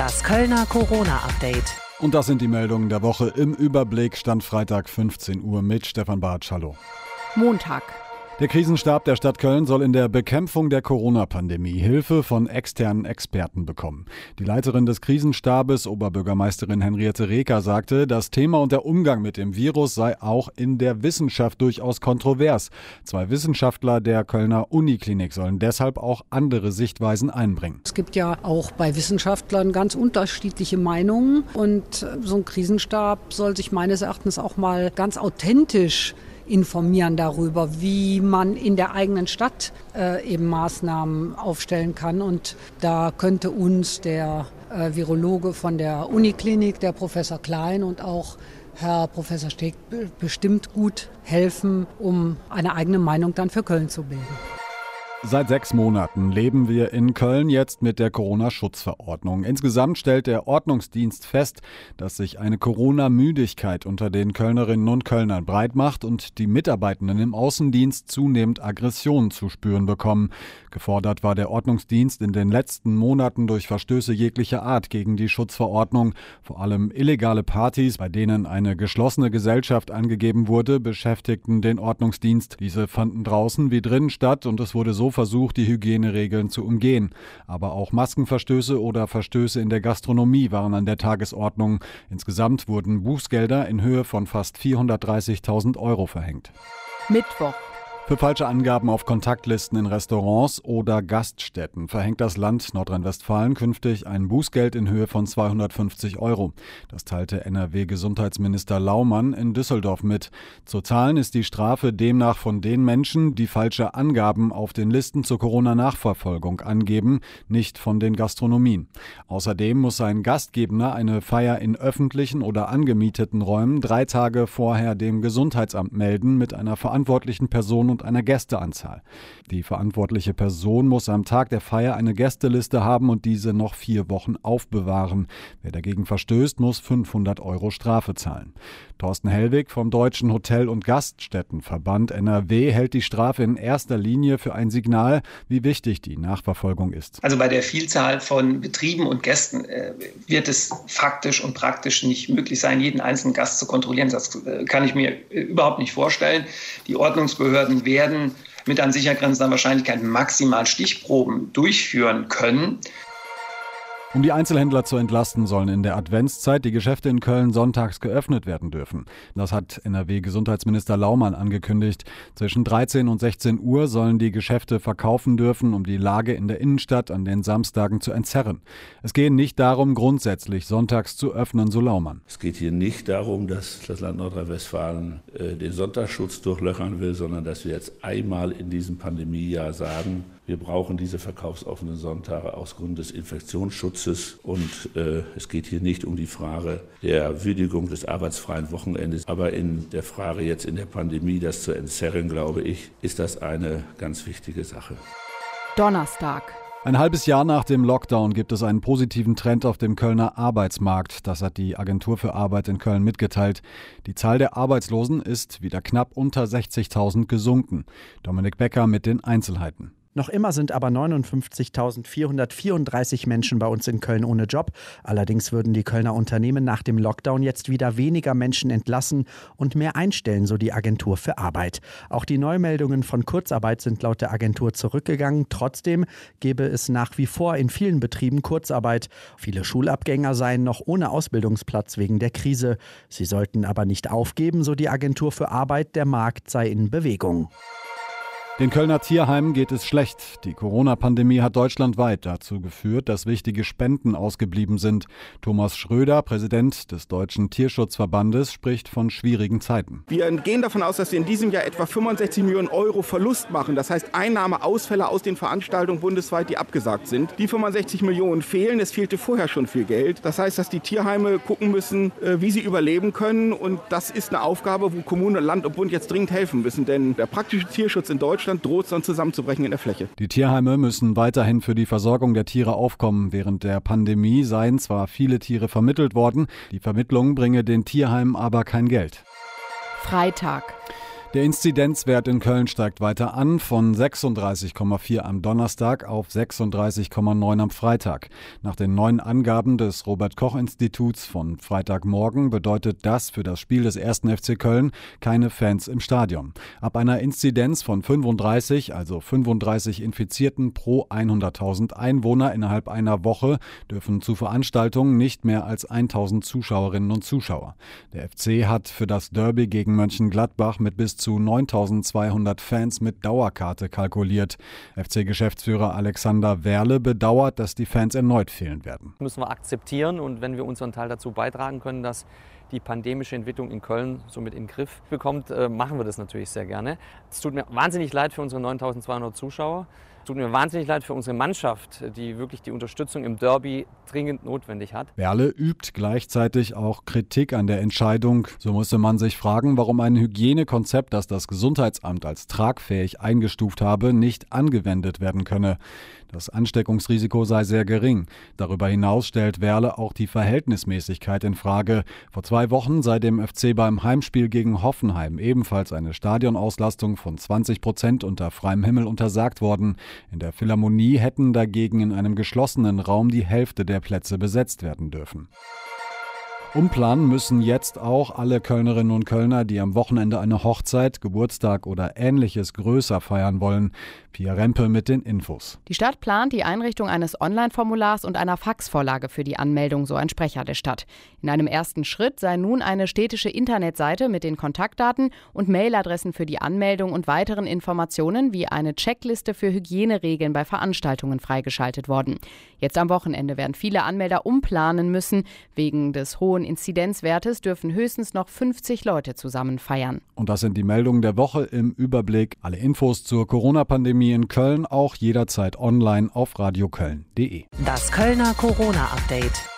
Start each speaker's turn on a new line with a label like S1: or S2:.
S1: Das Kölner Corona-Update.
S2: Und das sind die Meldungen der Woche im Überblick. Stand Freitag 15 Uhr mit Stefan Bartsch. Hallo.
S3: Montag.
S2: Der Krisenstab der Stadt Köln soll in der Bekämpfung der Corona-Pandemie Hilfe von externen Experten bekommen. Die Leiterin des Krisenstabes, Oberbürgermeisterin Henriette Reker, sagte, das Thema und der Umgang mit dem Virus sei auch in der Wissenschaft durchaus kontrovers. Zwei Wissenschaftler der Kölner Uniklinik sollen deshalb auch andere Sichtweisen einbringen.
S4: Es gibt ja auch bei Wissenschaftlern ganz unterschiedliche Meinungen und so ein Krisenstab soll sich meines Erachtens auch mal ganz authentisch informieren darüber, wie man in der eigenen Stadt äh, eben Maßnahmen aufstellen kann. Und da könnte uns der äh, Virologe von der Uniklinik, der Professor Klein und auch Herr Professor Steg bestimmt gut helfen, um eine eigene Meinung dann für Köln zu bilden.
S2: Seit sechs Monaten leben wir in Köln jetzt mit der Corona-Schutzverordnung. Insgesamt stellt der Ordnungsdienst fest, dass sich eine Corona-Müdigkeit unter den Kölnerinnen und Kölnern breit macht und die Mitarbeitenden im Außendienst zunehmend Aggressionen zu spüren bekommen. Gefordert war der Ordnungsdienst in den letzten Monaten durch Verstöße jeglicher Art gegen die Schutzverordnung. Vor allem illegale Partys, bei denen eine geschlossene Gesellschaft angegeben wurde, beschäftigten den Ordnungsdienst. Diese fanden draußen wie drinnen statt und es wurde so versucht, die Hygieneregeln zu umgehen. Aber auch Maskenverstöße oder Verstöße in der Gastronomie waren an der Tagesordnung. Insgesamt wurden Bußgelder in Höhe von fast 430.000 Euro verhängt.
S3: Mittwoch.
S2: Für falsche Angaben auf Kontaktlisten in Restaurants oder Gaststätten verhängt das Land Nordrhein-Westfalen künftig ein Bußgeld in Höhe von 250 Euro. Das teilte NRW-Gesundheitsminister Laumann in Düsseldorf mit. Zu zahlen ist die Strafe demnach von den Menschen, die falsche Angaben auf den Listen zur Corona-Nachverfolgung angeben, nicht von den Gastronomien. Außerdem muss ein Gastgeber eine Feier in öffentlichen oder angemieteten Räumen drei Tage vorher dem Gesundheitsamt melden mit einer verantwortlichen Person und und einer Gästeanzahl. Die verantwortliche Person muss am Tag der Feier eine Gästeliste haben und diese noch vier Wochen aufbewahren. Wer dagegen verstößt, muss 500 Euro Strafe zahlen. Thorsten Hellwig vom Deutschen Hotel- und Gaststättenverband NRW hält die Strafe in erster Linie für ein Signal, wie wichtig die Nachverfolgung ist.
S5: Also bei der Vielzahl von Betrieben und Gästen äh, wird es faktisch und praktisch nicht möglich sein, jeden einzelnen Gast zu kontrollieren. Das äh, kann ich mir äh, überhaupt nicht vorstellen. Die Ordnungsbehörden werden mit an sicher grenzender Wahrscheinlichkeit maximal Stichproben durchführen können.
S2: Um die Einzelhändler zu entlasten, sollen in der Adventszeit die Geschäfte in Köln sonntags geöffnet werden dürfen. Das hat NRW-Gesundheitsminister Laumann angekündigt. Zwischen 13 und 16 Uhr sollen die Geschäfte verkaufen dürfen, um die Lage in der Innenstadt an den Samstagen zu entzerren. Es gehe nicht darum, grundsätzlich sonntags zu öffnen, so Laumann.
S6: Es geht hier nicht darum, dass das Land Nordrhein-Westfalen äh, den Sonntagsschutz durchlöchern will, sondern dass wir jetzt einmal in diesem Pandemiejahr sagen, wir brauchen diese verkaufsoffenen Sonntage aus Grund des Infektionsschutzes. Und äh, es geht hier nicht um die Frage der Würdigung des arbeitsfreien Wochenendes. Aber in der Frage jetzt in der Pandemie, das zu entzerren, glaube ich, ist das eine ganz wichtige Sache.
S3: Donnerstag.
S2: Ein halbes Jahr nach dem Lockdown gibt es einen positiven Trend auf dem Kölner Arbeitsmarkt. Das hat die Agentur für Arbeit in Köln mitgeteilt. Die Zahl der Arbeitslosen ist wieder knapp unter 60.000 gesunken. Dominik Becker mit den Einzelheiten.
S7: Noch immer sind aber 59.434 Menschen bei uns in Köln ohne Job. Allerdings würden die Kölner Unternehmen nach dem Lockdown jetzt wieder weniger Menschen entlassen und mehr einstellen, so die Agentur für Arbeit. Auch die Neumeldungen von Kurzarbeit sind laut der Agentur zurückgegangen. Trotzdem gäbe es nach wie vor in vielen Betrieben Kurzarbeit. Viele Schulabgänger seien noch ohne Ausbildungsplatz wegen der Krise. Sie sollten aber nicht aufgeben, so die Agentur für Arbeit. Der Markt sei in Bewegung.
S2: Den Kölner Tierheimen geht es schlecht. Die Corona-Pandemie hat deutschlandweit dazu geführt, dass wichtige Spenden ausgeblieben sind. Thomas Schröder, Präsident des Deutschen Tierschutzverbandes, spricht von schwierigen Zeiten.
S8: Wir gehen davon aus, dass wir in diesem Jahr etwa 65 Millionen Euro Verlust machen. Das heißt Einnahmeausfälle aus den Veranstaltungen bundesweit, die abgesagt sind. Die 65 Millionen fehlen. Es fehlte vorher schon viel Geld. Das heißt, dass die Tierheime gucken müssen, äh, wie sie überleben können. Und das ist eine Aufgabe, wo Kommune, Land und Bund jetzt dringend helfen müssen. Denn der praktische Tierschutz in Deutschland Deutschland droht es dann zusammenzubrechen in der Fläche.
S2: Die Tierheime müssen weiterhin für die Versorgung der Tiere aufkommen. Während der Pandemie seien zwar viele Tiere vermittelt worden, die Vermittlung bringe den Tierheimen aber kein Geld.
S3: Freitag.
S2: Der Inzidenzwert in Köln steigt weiter an, von 36,4 am Donnerstag auf 36,9 am Freitag. Nach den neuen Angaben des Robert Koch Instituts von Freitagmorgen bedeutet das für das Spiel des 1. FC Köln keine Fans im Stadion. Ab einer Inzidenz von 35, also 35 Infizierten pro 100.000 Einwohner innerhalb einer Woche, dürfen zu Veranstaltungen nicht mehr als 1000 Zuschauerinnen und Zuschauer. Der FC hat für das Derby gegen Mönchengladbach mit bis zu 9200 Fans mit Dauerkarte kalkuliert. FC-Geschäftsführer Alexander Werle bedauert, dass die Fans erneut fehlen werden.
S9: Das müssen wir akzeptieren und wenn wir unseren Teil dazu beitragen können, dass die pandemische Entwicklung in Köln somit in den Griff bekommt, äh, machen wir das natürlich sehr gerne. Es tut mir wahnsinnig leid für unsere 9200 Zuschauer. Tut mir wahnsinnig leid für unsere Mannschaft, die wirklich die Unterstützung im Derby dringend notwendig hat.
S2: Werle übt gleichzeitig auch Kritik an der Entscheidung. So musste man sich fragen, warum ein Hygienekonzept, das das Gesundheitsamt als tragfähig eingestuft habe, nicht angewendet werden könne. Das Ansteckungsrisiko sei sehr gering. Darüber hinaus stellt Werle auch die Verhältnismäßigkeit in Frage. Vor zwei Wochen sei dem FC beim Heimspiel gegen Hoffenheim ebenfalls eine Stadionauslastung von 20 Prozent unter freiem Himmel untersagt worden. In der Philharmonie hätten dagegen in einem geschlossenen Raum die Hälfte der Plätze besetzt werden dürfen. Umplanen müssen jetzt auch alle Kölnerinnen und Kölner, die am Wochenende eine Hochzeit, Geburtstag oder ähnliches größer feiern wollen. Pia Rempe mit den Infos.
S3: Die Stadt plant die Einrichtung eines Online-Formulars und einer Faxvorlage für die Anmeldung, so ein Sprecher der Stadt. In einem ersten Schritt sei nun eine städtische Internetseite mit den Kontaktdaten und Mailadressen für die Anmeldung und weiteren Informationen wie eine Checkliste für Hygieneregeln bei Veranstaltungen freigeschaltet worden. Jetzt am Wochenende werden viele Anmelder umplanen müssen. Wegen des hohen Inzidenzwertes dürfen höchstens noch 50 Leute zusammen feiern.
S2: Und das sind die Meldungen der Woche im Überblick. Alle Infos zur Corona-Pandemie in Köln auch jederzeit online auf radioköln.de.
S1: Das Kölner Corona-Update.